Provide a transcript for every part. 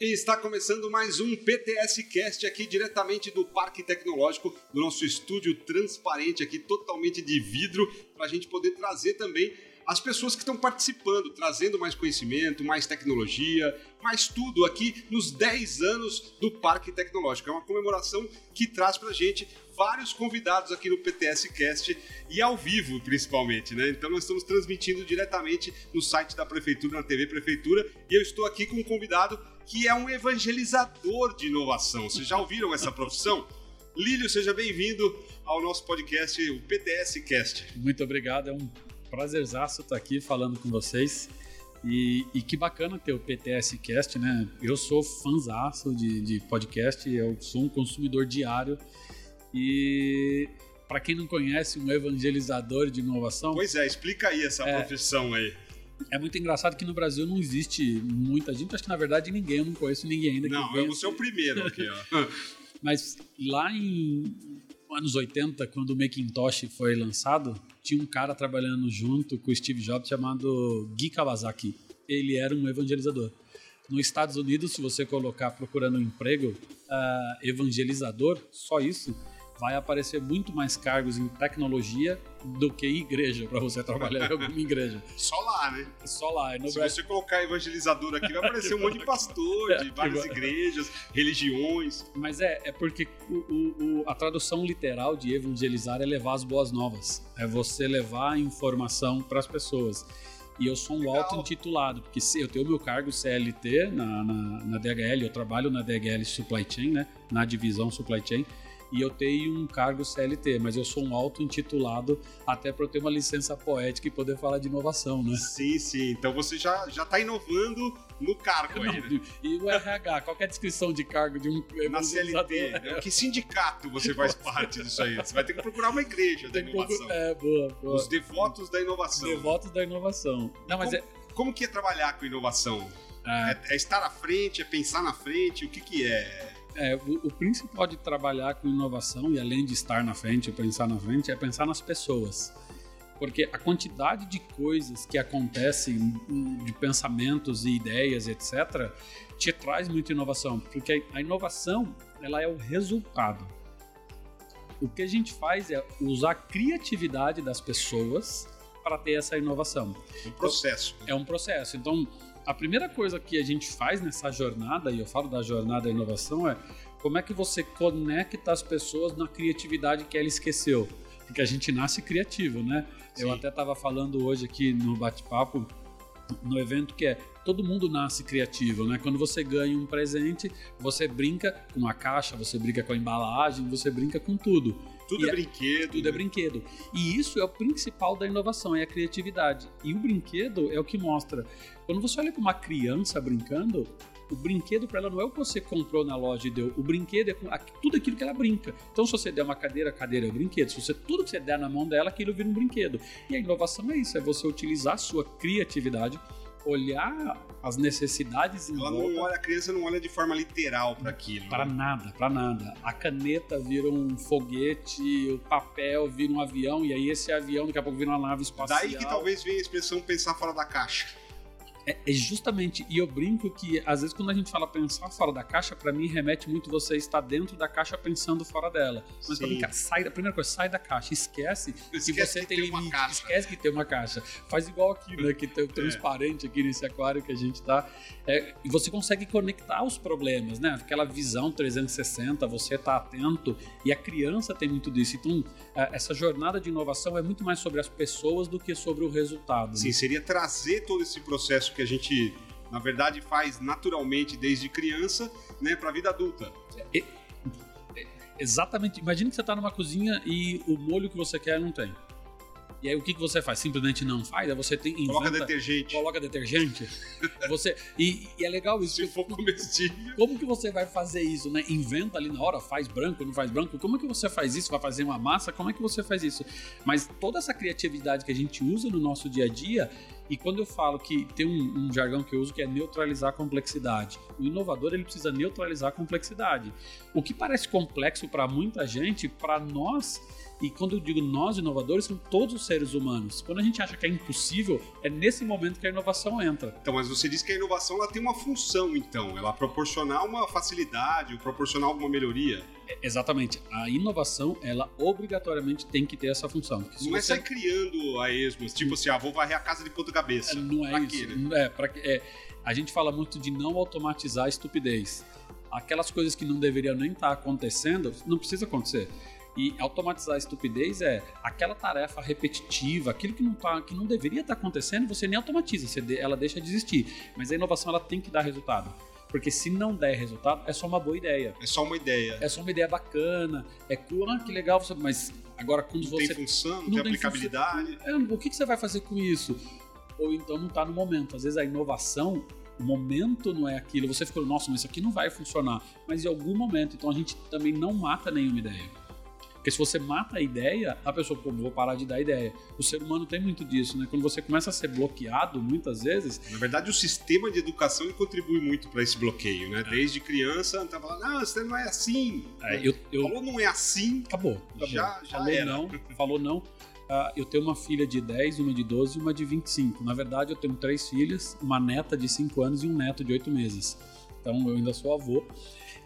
E está começando mais um PTS Cast aqui diretamente do Parque Tecnológico, do nosso estúdio transparente aqui, totalmente de vidro, para a gente poder trazer também as pessoas que estão participando, trazendo mais conhecimento, mais tecnologia, mais tudo aqui nos 10 anos do Parque Tecnológico. É uma comemoração que traz para a gente vários convidados aqui no PTS Cast e ao vivo, principalmente, né? Então nós estamos transmitindo diretamente no site da Prefeitura, na TV Prefeitura, e eu estou aqui com um convidado que é um evangelizador de inovação. Vocês já ouviram essa profissão? Lílio, seja bem-vindo ao nosso podcast, o PTS Cast. Muito obrigado, é um prazerzaço estar aqui falando com vocês. E, e, que bacana ter o PTS Cast, né? Eu sou fãzaço de, de podcast, eu sou um consumidor diário. E para quem não conhece, um evangelizador de inovação. Pois é, explica aí essa é, profissão aí. É muito engraçado que no Brasil não existe muita gente, acho que na verdade ninguém, eu não conheço ninguém ainda. Não, eu vou ser o primeiro aqui, ó. Mas lá em anos 80, quando o Macintosh foi lançado, tinha um cara trabalhando junto com o Steve Jobs chamado Guy Kawasaki. Ele era um evangelizador. Nos Estados Unidos, se você colocar procurando um emprego, uh, evangelizador, só isso, vai aparecer muito mais cargos em tecnologia do que em igreja, para você trabalhar em alguma igreja. Só lá, né? Só lá. Se Brasil... você colocar evangelizador aqui, vai aparecer um monte de pastor de várias igrejas, religiões. Mas é, é porque o, o, a tradução literal de evangelizar é levar as boas novas. É você levar a informação para as pessoas. E eu sou um auto-intitulado, porque eu tenho meu cargo CLT na, na, na DHL, eu trabalho na DHL Supply Chain, né? Na divisão Supply Chain e eu tenho um cargo CLT, mas eu sou um auto-intitulado até para eu ter uma licença poética e poder falar de inovação, né? Sim, sim. Então você já, já tá inovando no cargo Não, aí, né? E o RH, qual é a descrição de cargo de um Na CLT, né? que sindicato você faz parte disso aí? Você vai ter que procurar uma igreja da inovação. É, boa, boa. Os devotos da inovação. Devotos da inovação. Não, mas como, é... como que é trabalhar com inovação? Ah. É, é, estar à frente, é pensar na frente, o que que é? É, o, o, principal de trabalhar com inovação, e além de estar na frente, pensar na frente, é pensar nas pessoas. Porque a quantidade de coisas que acontecem, de pensamentos e ideias, etc., te traz muita inovação. Porque a inovação, ela é o resultado. O que a gente faz é usar a criatividade das pessoas para ter essa inovação. Um processo. É um processo. Então, a primeira coisa que a gente faz nessa jornada, e eu falo da jornada da inovação, é como é que você conecta as pessoas na criatividade que ela esqueceu. Porque a gente nasce criativo, né? Sim. Eu até estava falando hoje aqui no bate-papo, no evento, que é todo mundo nasce criativo, né? Quando você ganha um presente, você brinca com a caixa, você brinca com a embalagem, você brinca com tudo. Tudo e é brinquedo. Tudo é é brinquedo. E isso é o principal da inovação, é a criatividade. E o brinquedo é o que mostra quando você olha para uma criança brincando, o brinquedo para ela não é o que você comprou na loja e deu. O brinquedo é tudo aquilo que ela brinca. Então, se você der uma cadeira, a cadeira é o brinquedo. Se você tudo que você der na mão dela, aquilo vira um brinquedo. E a inovação é isso: é você utilizar a sua criatividade olhar as necessidades ela não olha a criança não olha de forma literal para aquilo para né? nada para nada. A caneta vira um foguete o papel vira um avião e aí esse avião daqui a pouco vira uma nave espacial daí que talvez venha a expressão pensar fora da caixa é, é, justamente, e eu brinco que às vezes quando a gente fala pensar fora da caixa, para mim remete muito você estar dentro da caixa pensando fora dela. Mas pra brincar, sai da primeira coisa, sai da caixa, esquece, esquece que você que tem, tem limite, esquece que tem uma caixa. Faz igual aqui, né, que tem o é. transparente aqui nesse aquário que a gente tá. É, e você consegue conectar os problemas, né? Aquela visão 360, você tá atento e a criança tem muito disso. Então, é, essa jornada de inovação é muito mais sobre as pessoas do que sobre o resultado. Sim, né? seria trazer todo esse processo que a gente, na verdade, faz naturalmente desde criança, né, para a vida adulta. É, é, exatamente. Imagina que você está numa cozinha e o molho que você quer não tem. E aí o que, que você faz? Simplesmente não faz? Aí você tem. Inventa, coloca detergente. Coloca detergente. você, e, e, é legal isso. Se for comestível. Como que você vai fazer isso, né? Inventa ali na hora, faz branco, não faz branco. Como é que você faz isso? Vai fazer uma massa? Como é que você faz isso? Mas toda essa criatividade que a gente usa no nosso dia a dia E quando eu falo que tem um, um, jargão que eu uso que é neutralizar a complexidade, o inovador ele precisa neutralizar a complexidade. O que parece complexo para muita gente, para nós e quando eu digo nós inovadores, são todos os seres humanos. Quando a gente acha que é impossível, é nesse momento que a inovação entra. Então, mas você disse que a inovação ela tem uma função, então, ela proporcionar uma facilidade, proporcionar alguma melhoria. É, exatamente. A inovação, ela obrigatoriamente tem que ter essa função. Não é é sair criando a esmos, tipo assim, ah, vou varrer a casa de ponta cabeça. É, não é pra isso. Quê, né? É, pra, é, a gente fala muito de não automatizar a estupidez. Aquelas coisas que não deveriam nem estar tá acontecendo, não precisa acontecer. E automatizar a estupidez é aquela tarefa repetitiva, aquilo que não, tá, que não deveria estar tá acontecendo, você nem automatiza, você, ela deixa de existir. Mas a inovação ela tem que dar resultado. Porque se não der resultado, é só uma boa ideia. É só uma ideia. É só uma ideia bacana. É cool, ah, que legal, você, mas agora quando não você. Tem função, não, tem, aplicabilidade. É, o que, que você vai fazer com isso? Ou então não está no momento. Às vezes a inovação o momento não é aquilo. Você ficou, nossa, mas isso aqui não vai funcionar. Mas em algum momento, então a gente também não mata nenhuma ideia. Porque se você mata a ideia, a pessoa, pô, vou parar de dar ideia. O ser humano tem muito disso, né? Quando você começa a ser bloqueado, muitas vezes. Na verdade, o sistema de educação contribui muito para esse bloqueio, né? É. Desde criança, tá falando, não, você não é assim. É, eu, eu... Falou não é assim. Acabou. acabou. Já, já falou era. não, falou não. Uh, eu tenho uma filha de 10, uma de 12 e uma de 25. Na verdade, eu tenho três filhas, uma neta de 5 anos e um neto de 8 meses. Então, eu ainda sou avô.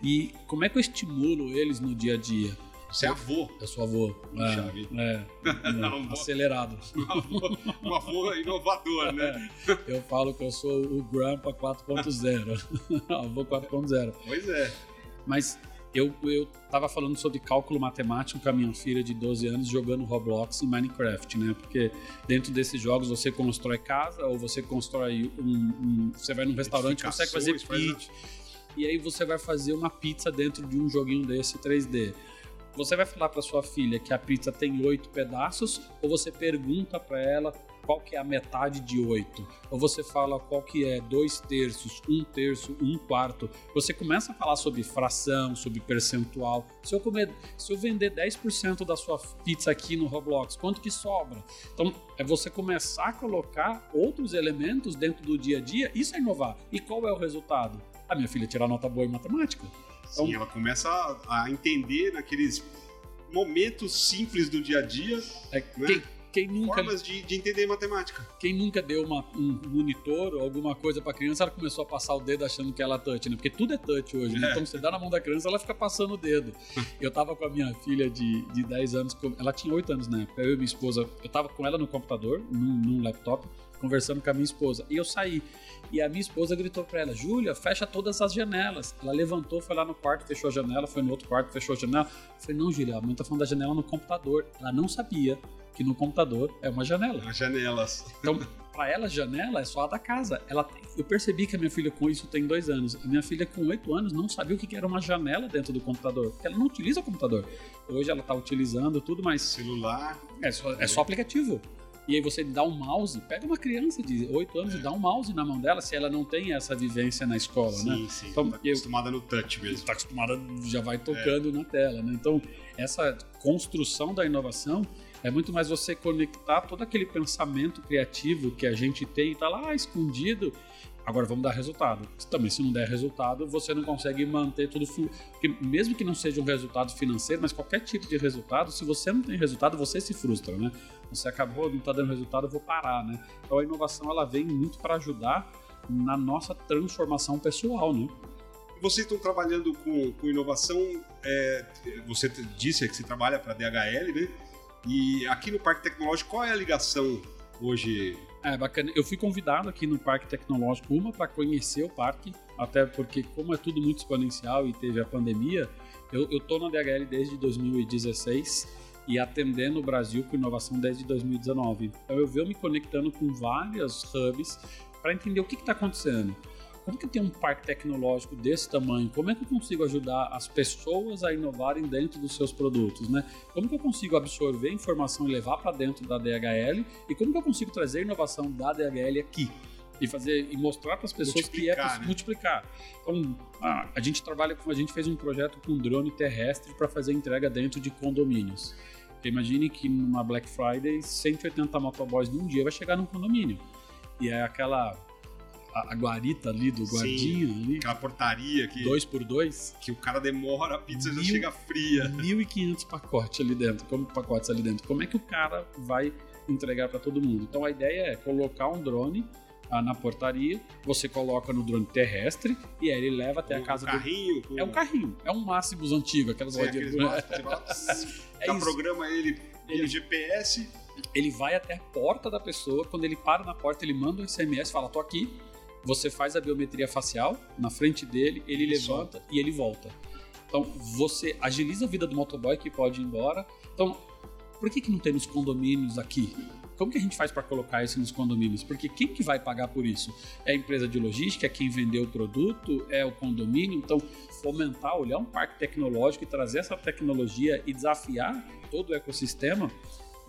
E como é que eu estimulo eles no dia a dia? Você é avô. Eu sou avô. É, é, é, acelerado. Um avô, um avô inovador, né? É, eu falo que eu sou o Grandpa 4.0. avô 4.0. Pois é. Mas eu, eu tava falando sobre cálculo matemático com a minha filha de 12 anos jogando Roblox e Minecraft, né? Porque dentro desses jogos você constrói casa ou você constrói um. um você vai num restaurante e consegue fazer pizza. E aí você vai fazer uma pizza dentro de um joguinho desse 3D. Você vai falar para sua filha que a pizza tem oito pedaços ou você pergunta para ela qual que é a metade de oito? Ou você fala qual que é dois terços, um terço, um quarto? Você começa a falar sobre fração, sobre percentual. Se eu, comer, se eu vender 10% da sua pizza aqui no Roblox, quanto que sobra? Então, é você começar a colocar outros elementos dentro do dia a dia, isso é inovar. E qual é o resultado? A minha filha tirar nota boa em matemática. Sim, então, ela começa a, a, entender naqueles momentos simples do dia a dia. É, né? quem, quem nunca, formas de, de, entender matemática. Quem nunca deu uma, um monitor ou alguma coisa para criança, ela começou a passar o dedo achando que ela é touch, né? Porque tudo é touch hoje, né? É. Então você dá na mão da criança, ela fica passando o dedo. eu tava com a minha filha de, de 10 anos, ela tinha 8 anos na época, eu e minha esposa, eu tava com ela no computador, num, num laptop, conversando com a minha esposa. E eu saí. E a minha esposa gritou para ela: Júlia, fecha todas as janelas. Ela levantou, foi lá no quarto, fechou a janela, foi no outro quarto, fechou a janela. Eu falei: Não, Júlia, a mãe tá falando da janela no computador. Ela não sabia que no computador é uma janela. As janelas. Então, para ela, janela é só a da casa. Ela, eu percebi que a minha filha com isso tem dois anos. A minha filha com oito anos não sabia o que era uma janela dentro do computador. Porque ela não utiliza o computador. Hoje ela está utilizando tudo, mas. Celular. É só, é só aplicativo e aí você dá um mouse, pega uma criança de 8 anos é. e dá um mouse na mão dela se ela não tem essa vivência na escola, sim, né? Sim, sim. Então, tá acostumada no touch mesmo. Tá acostumada, já vai tocando é. na tela, né? Então, essa construção da inovação é muito mais você conectar todo aquele pensamento criativo que a gente tem e tá lá escondido Agora vamos dar resultado. Também, se não der resultado, você não consegue manter tudo. Porque mesmo que não seja um resultado financeiro, mas qualquer tipo de resultado, se você não tem resultado, você se frustra, né? Você acabou, não está dando resultado, eu vou parar, né? Então a inovação ela vem muito para ajudar na nossa transformação pessoal, né? Vocês estão trabalhando com, com inovação, é, você disse que você trabalha para a DHL, né? E aqui no Parque Tecnológico, qual é a ligação hoje é, bacana. Eu fui convidado aqui no Parque Tecnológico, uma para conhecer o parque, até porque como é tudo muito exponencial e teve a pandemia, eu, eu na DHL desde 2016 e atendendo o Brasil com inovação desde 2019. Então eu venho me conectando com vários hubs para entender o que está acontecendo como que tem um parque tecnológico desse tamanho? Como é que eu consigo ajudar as pessoas a inovarem dentro dos seus produtos, né? Como que eu consigo absorver informação e levar para dentro da DHL? E como que eu consigo trazer inovação da DHL aqui? E fazer e mostrar para as pessoas que é né? multiplicar. Então, a, a gente trabalha com a gente fez um projeto com drone terrestre para fazer entrega dentro de condomínios. Imagine que numa Black Friday, 180 motoboys num dia vai chegar num condomínio. e é aquela a, a guarita ali do guardinha Sim, ali, Aquela portaria que, dois por dois, que o cara demora, a pizza já Mil- chega fria. 1.500 pacotes ali dentro, como pacotes ali dentro. Como é que o cara vai entregar para todo mundo? Então a ideia é colocar um drone ah, na portaria, você coloca no drone terrestre e aí ele leva até a casa do carrinho. É um carrinho, é um Máximos antigo, aquelas Sim, rodinhas. aqueles É já isso. programa ele Ele- ele GPS. Ele vai até a porta da pessoa, quando ele para na porta, ele manda um SMS, fala, tô aqui. Você faz a biometria facial na frente dele, ele levanta e ele volta. Então, você agiliza a vida do motoboy que pode ir embora. Então, por que, que não tem nos condomínios aqui? Como que a gente faz para colocar isso nos condomínios? Porque quem que vai pagar por isso? É a empresa de logística, é quem vendeu o produto, é o condomínio. Então, fomentar, olhar um parque tecnológico e trazer essa tecnologia e desafiar todo o ecossistema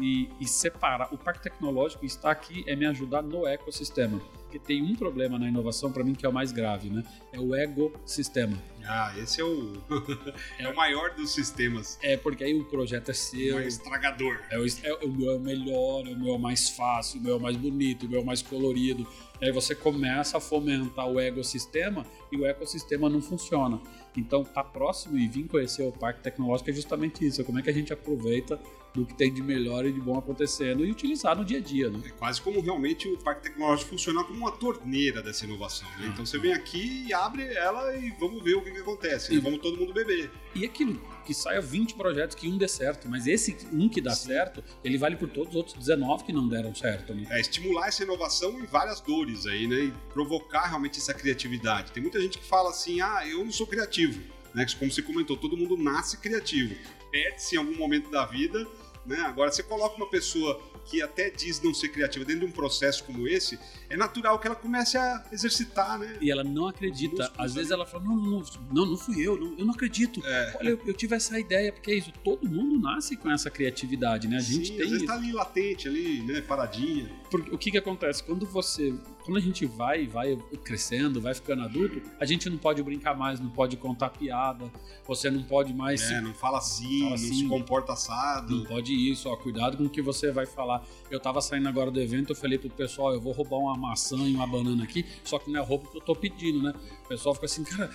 e, e separar. O parque tecnológico está aqui é me ajudar no ecossistema. Porque tem um problema na inovação para mim que é o mais grave, né? É o ecossistema. Ah, esse é o, é o maior dos sistemas. É porque aí o projeto é É seu, o estragador. é o, é, o meu é o melhor, é o meu é o mais fácil, o meu é o mais bonito, o meu é o mais colorido. Aí você começa a fomentar o ecossistema e o ecossistema não funciona. Então, tá próximo e vir conhecer o parque tecnológico é justamente isso. É como é que a gente aproveita do que tem de melhor e de bom acontecendo e utilizar no dia a dia, né? É quase como realmente o parque tecnológico funciona como uma torneira dessa inovação. Né? Então você vem aqui e abre ela e vamos ver o que, que acontece. né? E- Vamos todo mundo beber. E aquilo que saia 20 projetos que um dê certo, mas esse um que dá Sim. certo, ele vale por todos os outros 19 que não deram certo, né? É estimular essa inovação em várias dores aí, né? E provocar realmente essa criatividade. Tem muita gente que fala assim, ah, eu não sou criativo. Né? Como você comentou, todo mundo nasce criativo. Perde-se em algum momento da vida, né? Agora, você coloca uma pessoa que até diz não ser criativa dentro de um processo como esse, é natural que ela comece a exercitar, né? E ela não acredita. Músculos Às vezes ali. ela fala: não, não, não, não, fui eu, não, eu não acredito. É. Olha, eu, eu tive essa ideia, porque é isso, todo mundo nasce com essa criatividade, né? A gente Sim, tem às vezes tá ali latente, ali, né? Paradinha. Porque o que que acontece? Quando você. Quando a gente vai, vai crescendo, vai ficando adulto, a gente não pode brincar mais, não pode contar piada, você não pode mais se É, não fala assim, Fala não assim. se comporta assado. Não pode isso, ó, cuidado com o que você vai falar. Eu tava saindo agora do evento, eu falei pro pessoal, eu vou roubar uma maçã e uma banana aqui, só que não é roupa que eu tô pedindo, né? O pessoal fica assim, cara,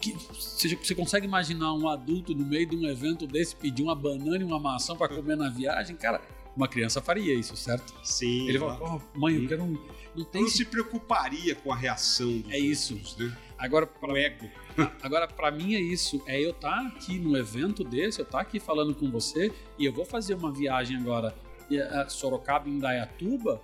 que- você, consegue imaginar um adulto no meio de um evento desse pedir uma banana e uma maçã para comer na viagem? Cara, uma criança faria isso, certo? Sim. Ele fala, oh, mãe, eu quero um... Não tem... não se preocuparia com a reação dos É isso. outros, né? Agora, O pra, ego. agora, pra mim é isso. É eu estar aqui no evento desse, eu estar aqui falando com você e eu vou fazer uma viagem agora a Sorocaba em Dayatuba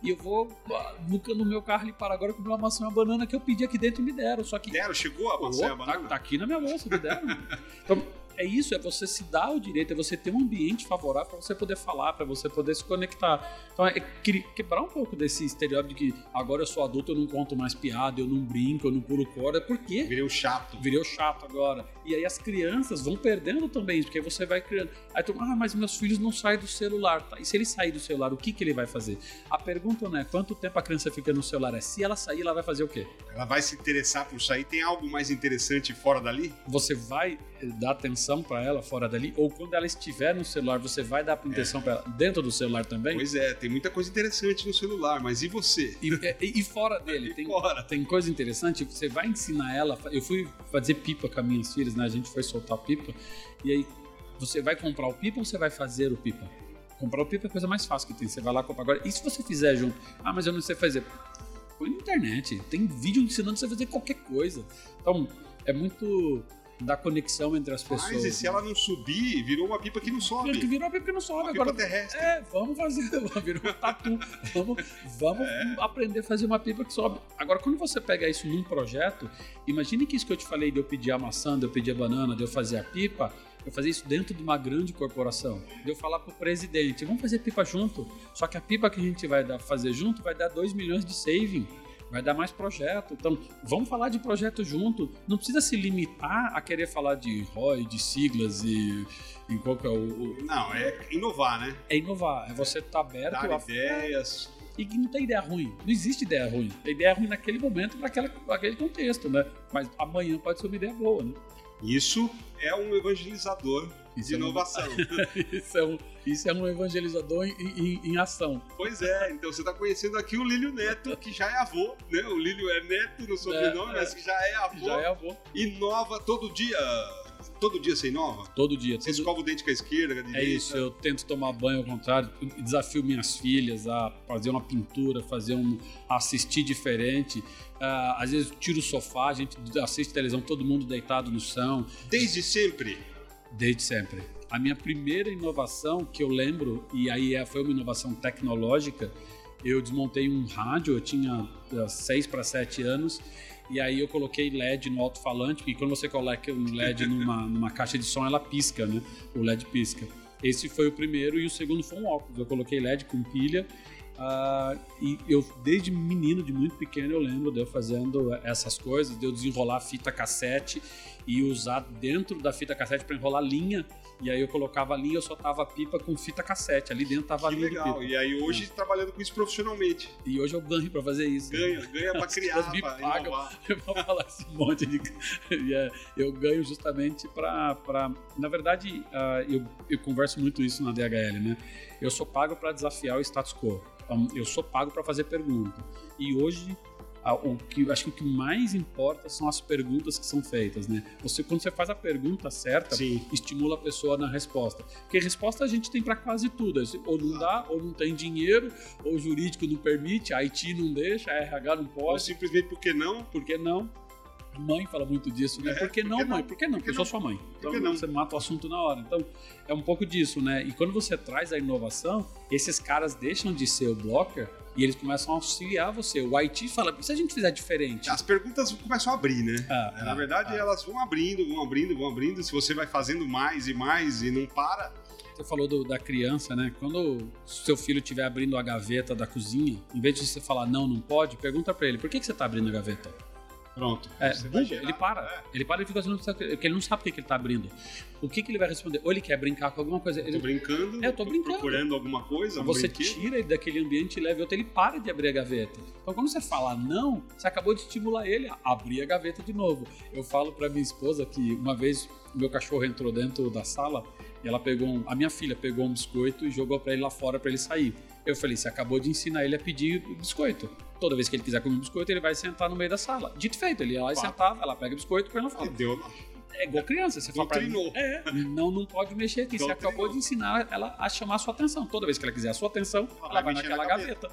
e eu vou ah, no, no meu carro ali para agora comer uma maçã e uma banana que eu pedi aqui dentro e me deram. Só que Deram, chegou a maçã e a tá, banana? tá aqui na minha bolsa, me deram. Então, é isso, é você se dar o direito, é você ter um ambiente favorável para você poder falar, para você poder se conectar. Então, é que- quebrar um pouco desse estereótipo de que agora eu sou adulto, eu não conto mais piada, eu não brinco, eu não pulo corda. Por quê? Virei um chato. Virei o chato agora. E aí as crianças vão perdendo também, porque você vai criando. Aí tu, ah, mas meus filhos não saem do celular. Tá, E se ele sair do celular, o que, que ele vai fazer? A pergunta não é quanto tempo a criança fica no celular, é se ela sair, ela vai fazer o quê? Ela vai se interessar por sair. Tem algo mais interessante fora dali? Você vai dar atenção para ela fora dali? Ou quando ela estiver no celular, você vai dar atenção para ela dentro do celular também? Pois é, tem muita coisa interessante no celular, mas e você? E, e- e fora dele, E tem, fora? tem coisa interessante, você vai ensinar ela. Eu fui fazer pipa com as minhas filhas, né? A gente foi soltar pipa. E aí, você vai comprar o pipa ou você vai fazer o pipa? Comprar o pipa é a coisa mais fácil que tem. Você vai lá comprar agora. E se você fizer junto? Ah, mas eu não sei fazer. Põe na internet. Tem vídeo ensinando você a fazer qualquer coisa. Então, é muito da conexão entre as pessoas. Mas e se ela não subir, virou uma pipa que não sobe? Virou a pipa que não sobe Uma agora. pipa terrestre. É, vamos fazer, virou um tatu. Vamos, vamos É. aprender a fazer uma pipa que sobe. Agora, quando você pega isso num projeto, imagine que isso que eu te falei de eu pedir a maçã, de eu pedir a banana, de eu fazer a pipa, eu fazer isso dentro de uma grande corporação. De eu falar pro presidente, vamos fazer pipa junto. Só que a pipa que a gente vai dar, fazer junto vai dar 2 milhões de saving. Vai dar mais projeto. Então, vamos falar de projeto junto. Não precisa se limitar a querer falar de ROI, de siglas e, e qual que é o, o- Não, é inovar, né? é inovar, é você estar aberto Dar a ideias. e que não tem ideia ruim. Não existe ideia ruim. A ideia ruim naquele momento, para aquele contexto, né? Mas amanhã pode ser uma ideia boa, né? Isso é um evangelizador Isso de é um- inovação. isso, é um, isso é um evangelizador em, em- em ação. pois é, então você está conhecendo aqui o Lílio Neto, que já é avô, né? O Lílio é neto no sobrenome, É, é. mas que já é avô. Já é avô. Inova todo dia. Todo dia você inova? Todo dia. Você todo- escova o dente com a esquerda, com a direita? É isso, eu tento tomar banho ao contrário, desafio minhas filhas a fazer uma pintura, fazer um assistir diferente. Ah, às vezes tiro o sofá, a gente assiste televisão, todo mundo deitado no chão, Desde sempre. Desde sempre. A minha primeira inovação que eu lembro, e aí é- foi uma inovação tecnológica, eu desmontei um rádio, eu tinha 6 para 7 anos, e aí eu coloquei LED no alto-falante, porque quando você coloca um LED numa, numa caixa de som, ela pisca, né? O LED pisca. Esse foi o primeiro, e o segundo foi um óculos. Eu coloquei LED com pilha, ah, e eu, desde menino, de muito pequeno, eu lembro de eu fazendo essas coisas, de eu desenrolar fita cassete e usar dentro da fita cassete para enrolar linha. E aí eu colocava a linha, eu soltava a pipa com fita cassete. Ali dentro tava a Que linha do legal. pipa. E aí hoje trabalhando com isso profissionalmente. E hoje eu ganho para fazer isso. Ganha, ganha pra As criar, me pra pagam. Eu vou falar esse monte de. É, eu ganho justamente para. Pra... Na verdade, ah, eu, eu converso muito isso na DHL, né? Eu sou pago para desafiar o status quo. Então, eu sou pago para fazer pergunta. E hoje. O que, acho que o que mais importa são as perguntas que são feitas, né? Você, quando você faz a pergunta certa, Sim. estimula a pessoa na resposta. Porque resposta a gente tem para quase tudo. Ou não dá, ou não tem dinheiro, ou o jurídico não permite, a IT não deixa, a RH não Ou pode. simplesmente porque não. Por que não? Mãe fala muito disso, né? É, por que não, mãe? Por que não? Por Porque que eu sou sua mãe. Então você mata o assunto na hora. Então é um pouco disso, né? E quando você traz a inovação, esses caras deixam de ser o blocker e eles começam a auxiliar você. O IT fala, e se a gente fizer diferente? As perguntas começam a abrir, né? Ah, É, Na ah, verdade, ah. elas vão abrindo, vão abrindo, vão abrindo. Se você vai fazendo mais e mais e não para, Você falou do- da criança, né? Quando seu filho estiver abrindo a gaveta da cozinha, em vez de você falar não, não pode, pergunta pra ele, por que, que você tá abrindo a gaveta? Pronto. É, gerar- ele para. É. Ele para e fica assim, porque ele não sabe por que que ele tá abrindo. O que, que ele vai responder? Ou ele quer brincar com alguma coisa. Eu tô Ele, brincando, É, eu tô brincando. procurando alguma coisa, um você brinquedo. tira ele daquele ambiente e leva outro, ele para de abrir a gaveta. Então, quando você fala não, você acabou de estimular ele a abrir a gaveta de novo. Eu falo pra minha esposa que uma vez meu cachorro entrou dentro da sala e ela pegou um, a minha filha pegou um biscoito e jogou pra ele lá fora pra ele sair. Eu falei, você acabou de ensinar ele a pedir biscoito. Toda vez que ele quiser comer biscoito, ele vai sentar no meio da sala. Dito e feito, ele ia lá e Fato. sentava, ela pega o biscoito e põe lá E fora. deu. É igual criança, você fala pra ela, é, não, não pode mexer aqui. Você Doutrinou. acabou de ensinar ela a chamar a sua atenção. Toda vez que ela quiser a sua atenção, Ela ela vai naquela na gaveta.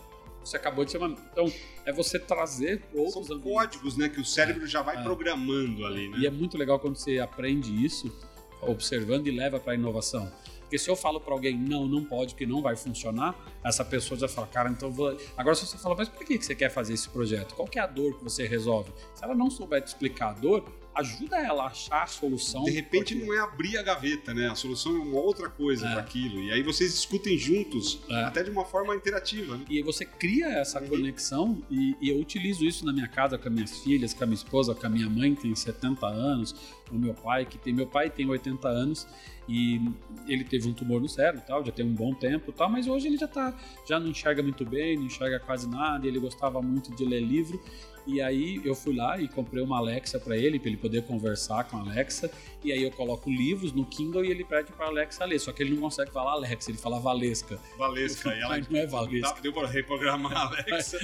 Você acabou de chamar. Então, é você trazer outros São códigos, né? Que o cérebro já vai É. programando ali, né? E é muito legal quando você aprende isso, observando e leva para a inovação. Porque se eu falo para alguém, não, não pode, que não vai funcionar, essa pessoa já fala, cara, então vou. Agora, se você fala, mas por que que você quer fazer esse projeto? Qual que é a dor que você resolve? Se ela não souber te explicar a dor, ajuda ela a achar a solução. De repente porque- não é abrir a gaveta, né? A solução é uma outra coisa É. para aquilo. E aí vocês discutem juntos, É. até de uma forma interativa, né? E aí você cria essa Uhum. conexão e, e eu utilizo isso na minha casa com as minhas filhas, com a minha esposa, com a minha mãe que tem 70 anos, com o meu pai que tem meu pai tem 80 anos e ele teve um tumor no cérebro e tal, já tem um bom tempo e tal, mas hoje ele já tá já não enxerga muito bem, não enxerga quase nada, e ele gostava muito de ler livro. E aí eu fui lá e comprei uma Alexa para ele, para ele poder conversar com a Alexa. E aí eu coloco livros no Kindle e ele pede para a Alexa ler. Só que ele não consegue falar Alexa, ele fala Valesca. Valesca. E ela não é Valesca. Dá- deu para reprogramar a Alexa.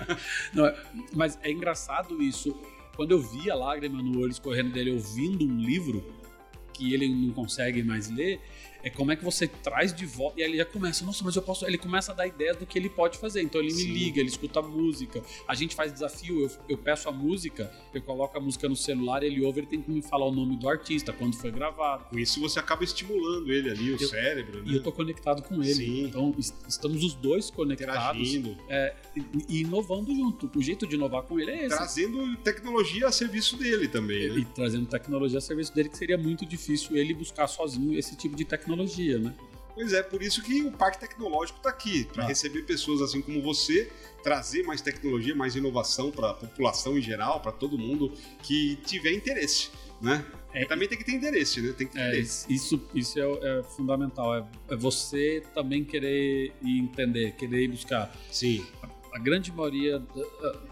Não, mas é engraçado isso. Quando eu vi a lágrima no olho escorrendo dele ouvindo um livro que ele não consegue mais ler, é como é que você traz de volta. E aí ele já começa, nossa, mas eu posso. Ele começa a dar ideias do que ele pode fazer. Então ele Sim. me liga, ele escuta a música. A gente faz desafio, eu, eu peço a música, eu coloco a música no celular, ele ouve, ele tem que me falar o nome do artista, quando foi gravado. Com isso você acaba estimulando ele ali, o Eu- cérebro, né? E eu tô conectado com ele. Sim. Então est- estamos os dois conectados é, e, e inovando junto. O jeito de inovar com ele é esse. trazendo tecnologia a serviço dele também, né? e trazendo tecnologia a serviço dele, que seria muito difícil ele buscar sozinho esse tipo de tecnologia, né? Pois é, por isso que o Parque Tecnológico está aqui, para Ah. receber pessoas assim como você, trazer mais tecnologia, mais inovação para a população em geral, para todo mundo que tiver interesse, né? É, Também tem que ter interesse, né? Tem que ter É, interesse. isso isso é, é fundamental. É, é você também querer entender, querer buscar. Sim. A grande maioria. da-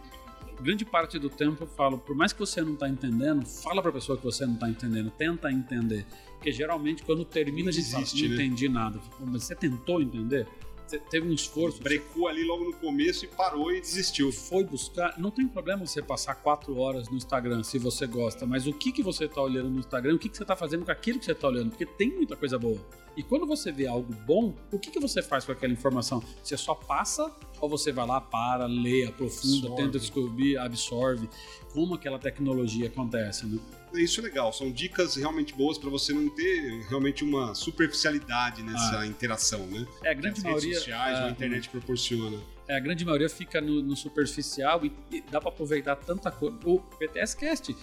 grande parte do tempo eu falo, por mais que você não está entendendo, fala para a pessoa que você não está entendendo, tenta entender. Porque geralmente quando termina de falar, não né? entendi nada. Mas você tentou entender? Você teve um esforço. Brecou ali logo no começo e parou e desistiu. Foi buscar. Não tem problema você passar quatro horas no Instagram se você gosta, mas o que, que você está olhando no Instagram, o que, que você está fazendo com aquilo que você está olhando? Porque tem muita coisa boa. E quando você vê algo bom, o que, que você faz com aquela informação? Você só passa ou você vai lá, para, lê, aprofunda, absorve. tenta descobrir, absorve como aquela tecnologia acontece, né? Isso é legal, são dicas realmente boas para você não ter realmente uma superficialidade nessa Ah. interação, né? É, a grande As maioria. redes sociais, é, a internet proporciona. é, a grande maioria fica no, no superficial e, e dá para aproveitar tanta coisa. O PTS Cast.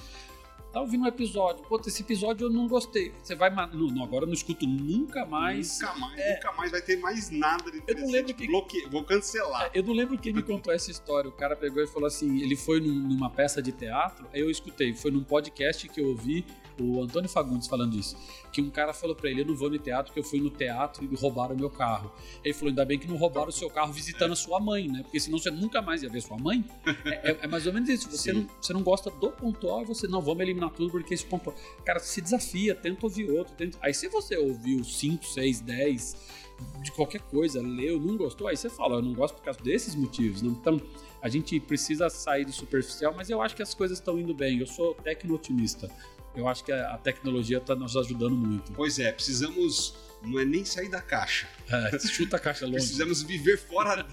Tá ouvindo um episódio, pô, esse episódio eu não gostei. Você vai. Não, não, agora eu não escuto nunca mais. nunca mais, é. nunca mais vai ter mais nada de Eu não lembro que- Bloque... Vou cancelar. Eu não lembro quem me contou essa história. O cara pegou e falou assim: ele foi num- numa peça de teatro, aí eu escutei, foi num podcast que eu ouvi o Antônio Fagundes falando isso. Que um cara falou pra ele: Eu não vou no teatro, porque eu fui no teatro e roubaram meu carro. Ele falou: Ainda bem que não roubaram o seu carro visitando a sua mãe, né? Porque senão você nunca mais ia ver sua mãe. É, é- é mais ou menos isso. Você Sim. não, você não gosta do pontual, você não, vamos eliminar tudo porque esse pontual. Cara, se desafia, tenta ouvir outro. Tenta... Aí se você ouviu 5, 6, 10 de qualquer coisa, leu, não gostou, aí você fala, eu não gosto por causa desses motivos. Né? Então, a gente precisa sair do superficial, mas eu acho que as coisas estão indo bem. Eu sou tecno-otimista. Eu acho que a tecnologia está nos ajudando muito. Pois é, precisamos. Não é nem sair da caixa. É, chuta a caixa longe. Precisamos viver fora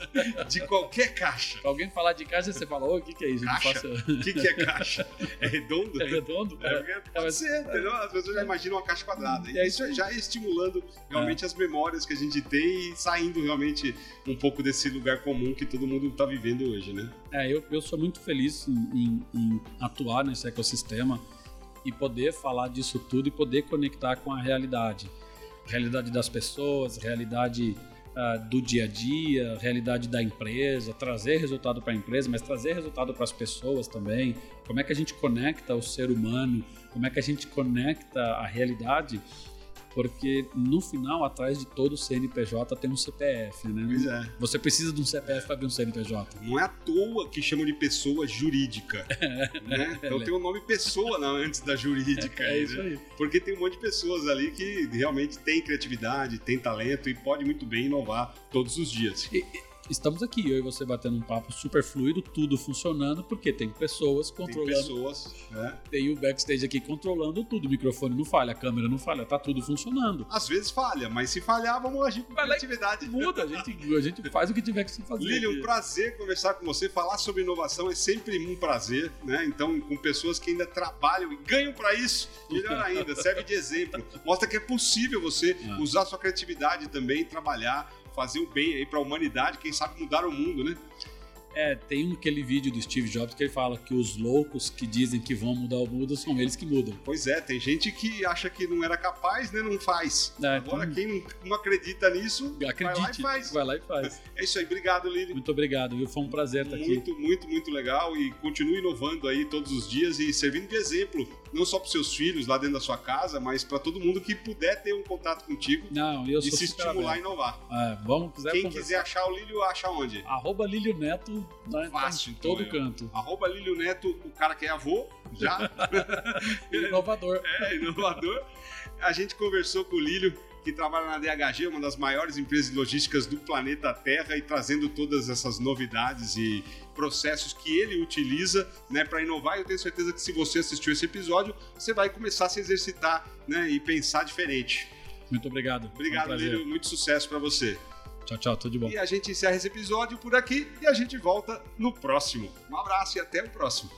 de qualquer caixa. Pra alguém falar de caixa, você fala, o que, que é isso? Caixa? O que, que é caixa? É redondo? É redondo? É, É. porque pode mas- ser, entendeu? As pessoas já imaginam uma caixa quadrada. É E isso já é estimulando realmente as memórias que a gente tem e saindo realmente um pouco desse lugar comum que todo mundo está vivendo hoje, né? É, eu, eu sou muito feliz em, em- em atuar nesse ecossistema e poder falar disso tudo e poder conectar com a realidade. Realidade das pessoas, realidade ah, do dia a dia, realidade da empresa, trazer resultado para a empresa, mas trazer resultado para as pessoas também. Como é que a gente conecta o ser humano, como é que a gente conecta a realidade, porque no final, atrás de todo CNPJ tem um CPF, né? Pois é. Você precisa de um CPF para abrir um CNPJ. Não é à toa que chamam de pessoa jurídica. né? Então tem o nome pessoa na- antes da jurídica. É aí, isso né? aí. Porque tem um monte de pessoas ali que realmente têm criatividade, têm talento e pode muito bem inovar todos os dias. Estamos aqui, eu e você batendo um papo super fluido, tudo funcionando, porque tem pessoas Tem controlando. pessoas, né? Tem o backstage aqui controlando tudo. O microfone não falha, a câmera não falha, tá tudo funcionando. Às vezes falha, mas se falhar, vamos agir com criatividade. Muda, a gente, a gente faz o que tiver que se fazer. Lili, um prazer conversar com você. Falar sobre inovação é sempre um prazer, né? Então, com pessoas que ainda trabalham e ganham para isso, melhor ainda, serve de exemplo. Mostra que é possível você Ah. usar sua criatividade também, trabalhar, fazer o bem aí para a humanidade, quem sabe mudar o mundo, né? É, tem aquele vídeo do Steve Jobs que ele fala que os loucos que dizem que vão mudar o mundo são eles que mudam. Pois é, tem gente que acha que não era capaz, né? Não faz. É, Agora, então- quem não, acredita nisso, Acredite, vai lá e faz. vai lá e faz. É isso aí, obrigado, Lili. Muito obrigado, viu? Foi um prazer estar aqui. Muito, muito, muito legal e continue inovando aí todos os dias e servindo de exemplo, não só para seus filhos lá dentro da sua casa, mas para todo mundo que puder ter um contato contigo Não, eu e sou se estimular a inovar. É, vamos, quiser Quem conversar. quiser achar o Lílio, acha onde? Arroba Lílio Neto, né, tá Fácil, em então, todo eu. canto. Arroba Lílio Neto, o cara que é avô, já Inovador. é inovador. A gente conversou com o Lílio, que trabalha na DHG, uma das maiores empresas de logísticas do planeta Terra, e trazendo todas essas novidades e processos que ele utiliza né, para inovar. Eu tenho certeza que se você assistiu esse episódio, você vai começar a se exercitar né, e pensar diferente. Muito obrigado. Um Obrigado, prazer. Lílio. Muito sucesso para você. Tchau, tchau. Tudo de bom. E a gente encerra esse episódio por aqui e a gente volta no próximo. Um abraço e até o próximo.